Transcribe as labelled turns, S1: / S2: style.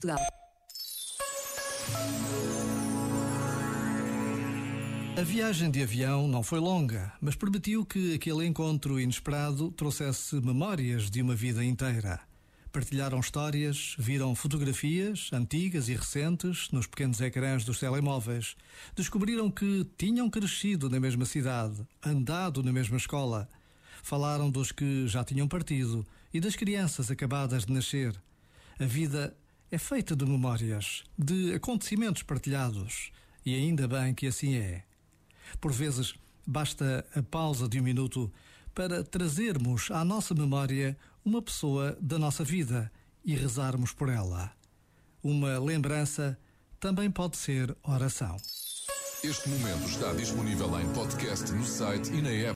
S1: Portugal.
S2: A viagem de avião não foi longa, mas permitiu que aquele encontro inesperado trouxesse memórias de uma vida inteira. Partilharam histórias, viram fotografias, antigas e recentes, nos pequenos ecrãs dos telemóveis. Descobriram que tinham crescido na mesma cidade, andado na mesma escola. Falaram dos que já tinham partido e das crianças acabadas de nascer. A vida é feita de memórias, de acontecimentos partilhados. E ainda bem que assim é. Por vezes, basta a pausa de um minuto para trazermos à nossa memória uma pessoa da nossa vida e rezarmos por ela. Uma lembrança também pode ser oração.
S3: Este momento está disponível em podcast no site e na app.